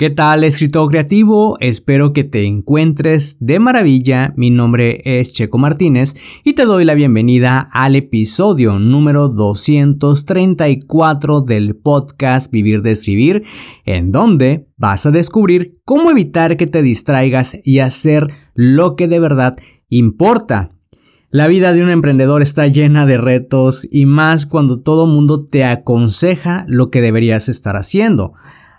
¿Qué tal, escritor creativo? Espero que te encuentres de maravilla. Mi nombre es Checo Martínez y te doy la bienvenida al episodio número 234 del podcast Vivir de Escribir, en donde vas a descubrir cómo evitar que te distraigas y hacer lo que de verdad importa. La vida de un emprendedor está llena de retos y más cuando todo mundo te aconseja lo que deberías estar haciendo.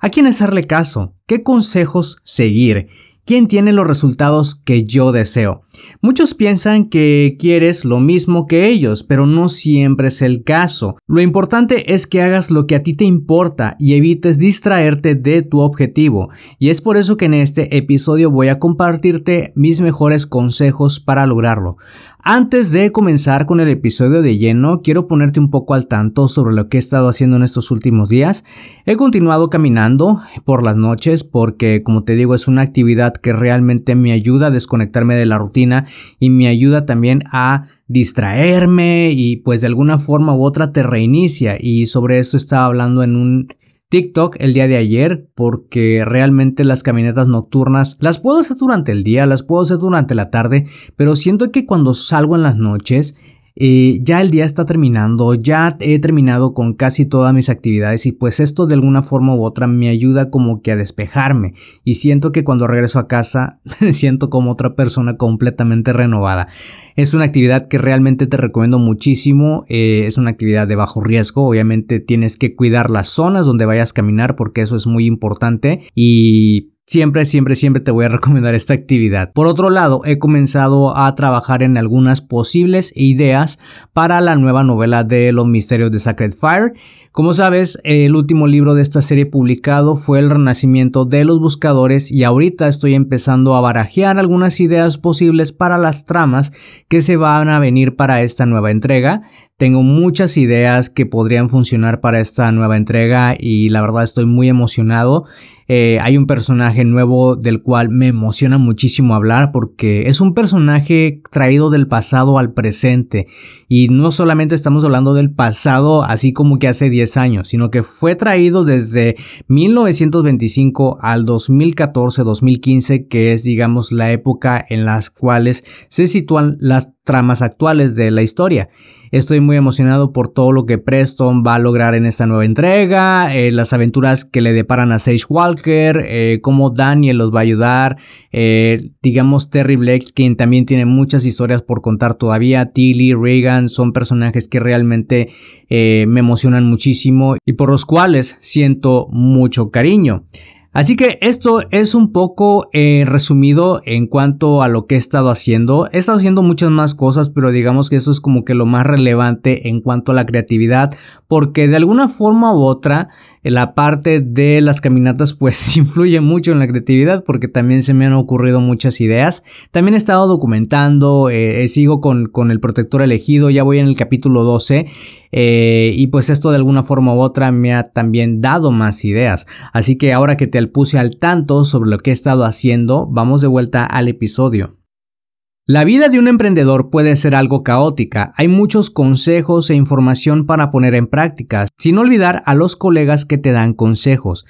¿A quién hacerle caso? ¿Qué consejos seguir? ¿Quién tiene los resultados que yo deseo? Muchos piensan que quieres lo mismo que ellos, pero no siempre es el caso. Lo importante es que hagas lo que a ti te importa y evites distraerte de tu objetivo. Y es por eso que en este episodio voy a compartirte mis mejores consejos para lograrlo. Antes de comenzar con el episodio de lleno, quiero ponerte un poco al tanto sobre lo que he estado haciendo en estos últimos días. He continuado caminando por las noches porque, como te digo, es una actividad que realmente me ayuda a desconectarme de la rutina y me ayuda también a distraerme y pues de alguna forma u otra te reinicia y sobre esto estaba hablando en un TikTok el día de ayer porque realmente las caminatas nocturnas las puedo hacer durante el día, las puedo hacer durante la tarde, pero siento que cuando salgo en las noches eh, ya el día está terminando, ya he terminado con casi todas mis actividades y pues esto de alguna forma u otra me ayuda como que a despejarme. Y siento que cuando regreso a casa siento como otra persona completamente renovada. Es una actividad que realmente te recomiendo muchísimo, eh, es una actividad de bajo riesgo, obviamente tienes que cuidar las zonas donde vayas a caminar porque eso es muy importante. Y Siempre, siempre, siempre te voy a recomendar esta actividad. Por otro lado, he comenzado a trabajar en algunas posibles ideas para la nueva novela de los misterios de Sacred Fire. Como sabes, el último libro de esta serie publicado fue El Renacimiento de los Buscadores y ahorita estoy empezando a barajear algunas ideas posibles para las tramas que se van a venir para esta nueva entrega. Tengo muchas ideas que podrían funcionar para esta nueva entrega y la verdad estoy muy emocionado. Eh, hay un personaje nuevo del cual me emociona muchísimo hablar porque es un personaje traído del pasado al presente. Y no solamente estamos hablando del pasado así como que hace 10 años, sino que fue traído desde 1925 al 2014-2015 que es digamos la época en las cuales se sitúan las tramas actuales de la historia. Estoy muy emocionado por todo lo que Preston va a lograr en esta nueva entrega, eh, las aventuras que le deparan a Sage Walker, eh, cómo Daniel los va a ayudar, eh, digamos Terry Blake, quien también tiene muchas historias por contar todavía, Tilly, Reagan, son personajes que realmente me emocionan muchísimo y por los cuales siento mucho cariño. Así que esto es un poco eh, resumido en cuanto a lo que he estado haciendo. He estado haciendo muchas más cosas, pero digamos que eso es como que lo más relevante en cuanto a la creatividad, porque de alguna forma u otra la parte de las caminatas pues influye mucho en la creatividad porque también se me han ocurrido muchas ideas. También he estado documentando, eh, sigo con, con, el protector elegido, ya voy en el capítulo 12 eh, y pues esto de alguna forma u otra me ha también dado más ideas. Así que ahora que te puse al tanto sobre lo que he estado haciendo, vamos de vuelta al episodio. La vida de un emprendedor puede ser algo caótica, hay muchos consejos e información para poner en práctica, sin olvidar a los colegas que te dan consejos.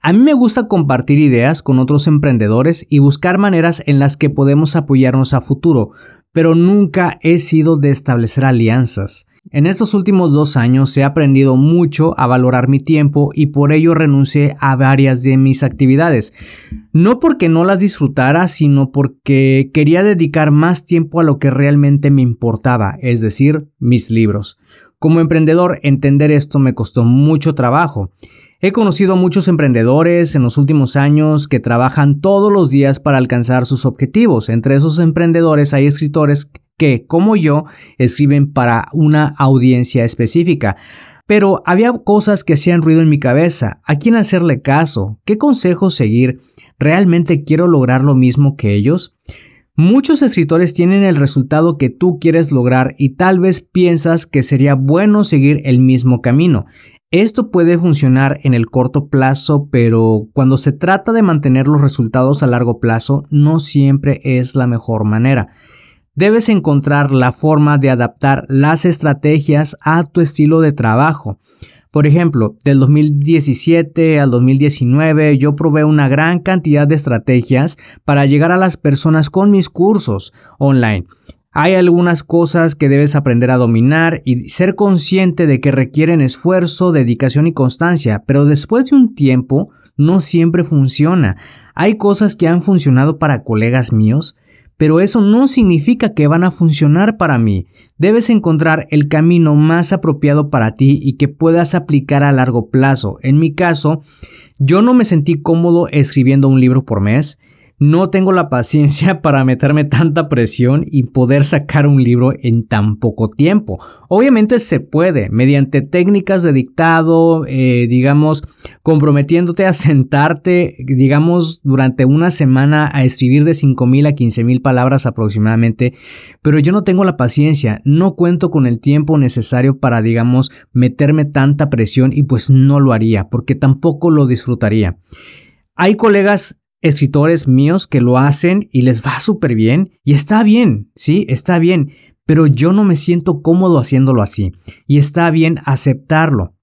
A mí me gusta compartir ideas con otros emprendedores y buscar maneras en las que podemos apoyarnos a futuro, pero nunca he sido de establecer alianzas. En estos últimos dos años he aprendido mucho a valorar mi tiempo y por ello renuncié a varias de mis actividades. No porque no las disfrutara, sino porque quería dedicar más tiempo a lo que realmente me importaba, es decir, mis libros. Como emprendedor, entender esto me costó mucho trabajo. He conocido a muchos emprendedores en los últimos años que trabajan todos los días para alcanzar sus objetivos. Entre esos emprendedores hay escritores que, como yo, escriben para una audiencia específica. Pero había cosas que hacían ruido en mi cabeza. ¿A quién hacerle caso? ¿Qué consejos seguir? ¿Realmente quiero lograr lo mismo que ellos? Muchos escritores tienen el resultado que tú quieres lograr y tal vez piensas que sería bueno seguir el mismo camino. Esto puede funcionar en el corto plazo, pero cuando se trata de mantener los resultados a largo plazo, no siempre es la mejor manera. Debes encontrar la forma de adaptar las estrategias a tu estilo de trabajo. Por ejemplo, del 2017 al 2019 yo probé una gran cantidad de estrategias para llegar a las personas con mis cursos online. Hay algunas cosas que debes aprender a dominar y ser consciente de que requieren esfuerzo, dedicación y constancia, pero después de un tiempo no siempre funciona. Hay cosas que han funcionado para colegas míos, pero eso no significa que van a funcionar para mí. Debes encontrar el camino más apropiado para ti y que puedas aplicar a largo plazo. En mi caso, yo no me sentí cómodo escribiendo un libro por mes. No tengo la paciencia para meterme tanta presión y poder sacar un libro en tan poco tiempo. Obviamente se puede, mediante técnicas de dictado, eh, digamos, comprometiéndote a sentarte, digamos, durante una semana a escribir de 5.000 a 15.000 palabras aproximadamente, pero yo no tengo la paciencia, no cuento con el tiempo necesario para, digamos, meterme tanta presión y pues no lo haría, porque tampoco lo disfrutaría. Hay colegas escritores míos que lo hacen y les va súper bien y está bien, sí, está bien, pero yo no me siento cómodo haciéndolo así y está bien aceptarlo.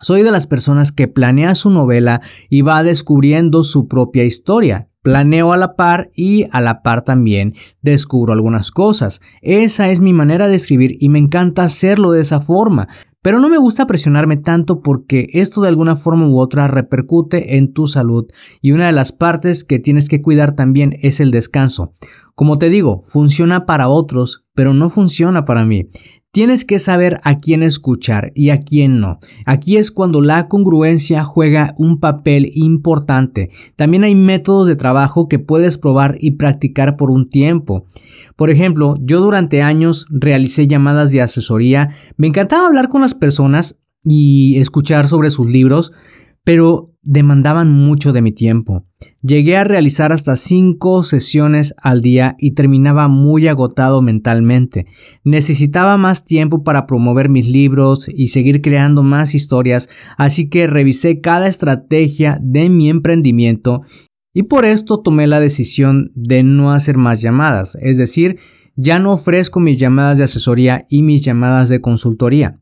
Soy de las personas que planea su novela y va descubriendo su propia historia. Planeo a la par y a la par también descubro algunas cosas. Esa es mi manera de escribir y me encanta hacerlo de esa forma. Pero no me gusta presionarme tanto porque esto de alguna forma u otra repercute en tu salud y una de las partes que tienes que cuidar también es el descanso. Como te digo, funciona para otros, pero no funciona para mí. Tienes que saber a quién escuchar y a quién no. Aquí es cuando la congruencia juega un papel importante. También hay métodos de trabajo que puedes probar y practicar por un tiempo. Por ejemplo, yo durante años realicé llamadas de asesoría. Me encantaba hablar con las personas y escuchar sobre sus libros, pero demandaban mucho de mi tiempo. Llegué a realizar hasta cinco sesiones al día y terminaba muy agotado mentalmente. Necesitaba más tiempo para promover mis libros y seguir creando más historias, así que revisé cada estrategia de mi emprendimiento y por esto tomé la decisión de no hacer más llamadas, es decir, ya no ofrezco mis llamadas de asesoría y mis llamadas de consultoría.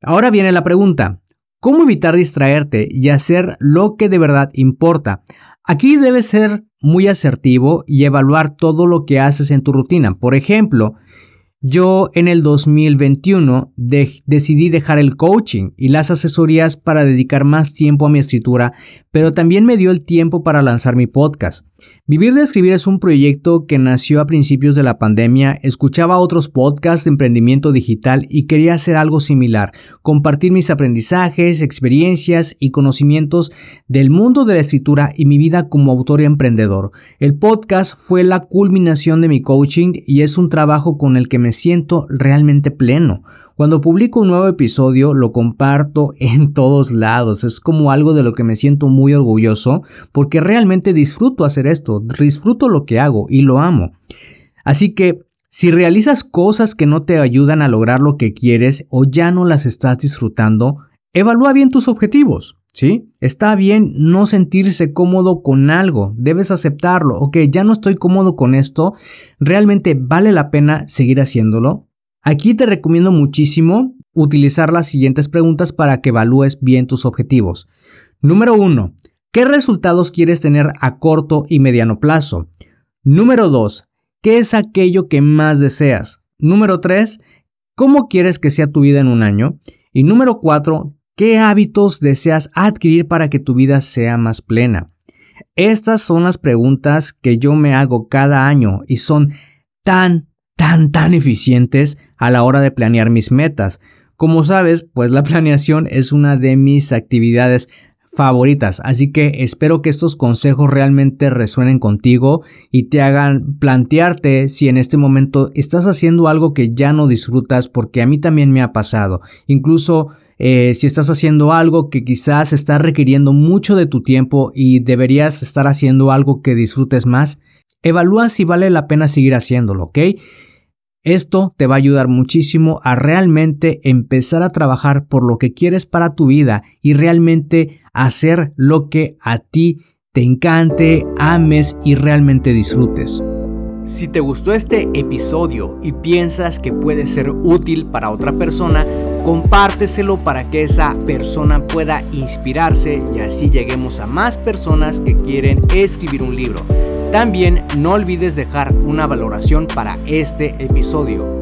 Ahora viene la pregunta, ¿Cómo evitar distraerte y hacer lo que de verdad importa? Aquí debes ser muy asertivo y evaluar todo lo que haces en tu rutina. Por ejemplo, yo en el 2021 decidí dejar el coaching y las asesorías para dedicar más tiempo a mi escritura, pero también me dio el tiempo para lanzar mi podcast. Vivir de escribir es un proyecto que nació a principios de la pandemia, escuchaba otros podcasts de emprendimiento digital y quería hacer algo similar, compartir mis aprendizajes, experiencias y conocimientos del mundo de la escritura y mi vida como autor y emprendedor. El podcast fue la culminación de mi coaching y es un trabajo con el que me siento realmente pleno. Cuando publico un nuevo episodio lo comparto en todos lados. Es como algo de lo que me siento muy orgulloso porque realmente disfruto hacer esto, disfruto lo que hago y lo amo. Así que si realizas cosas que no te ayudan a lograr lo que quieres o ya no las estás disfrutando, evalúa bien tus objetivos. ¿Sí? Está bien no sentirse cómodo con algo, debes aceptarlo. Ok, ya no estoy cómodo con esto, ¿realmente vale la pena seguir haciéndolo? Aquí te recomiendo muchísimo utilizar las siguientes preguntas para que evalúes bien tus objetivos. Número 1. ¿Qué resultados quieres tener a corto y mediano plazo? Número 2. ¿Qué es aquello que más deseas? Número 3. ¿Cómo quieres que sea tu vida en un año? Y número 4. ¿Qué hábitos deseas adquirir para que tu vida sea más plena? Estas son las preguntas que yo me hago cada año y son tan, tan, tan eficientes a la hora de planear mis metas. Como sabes, pues la planeación es una de mis actividades favoritas, así que espero que estos consejos realmente resuenen contigo y te hagan plantearte si en este momento estás haciendo algo que ya no disfrutas, porque a mí también me ha pasado. Incluso eh, si estás haciendo algo que quizás está requiriendo mucho de tu tiempo y deberías estar haciendo algo que disfrutes más, evalúa si vale la pena seguir haciéndolo, ¿ok? Esto te va a ayudar muchísimo a realmente empezar a trabajar por lo que quieres para tu vida y realmente hacer lo que a ti te encante, ames y realmente disfrutes. Si te gustó este episodio y piensas que puede ser útil para otra persona, compárteselo para que esa persona pueda inspirarse y así lleguemos a más personas que quieren escribir un libro. También no olvides dejar una valoración para este episodio.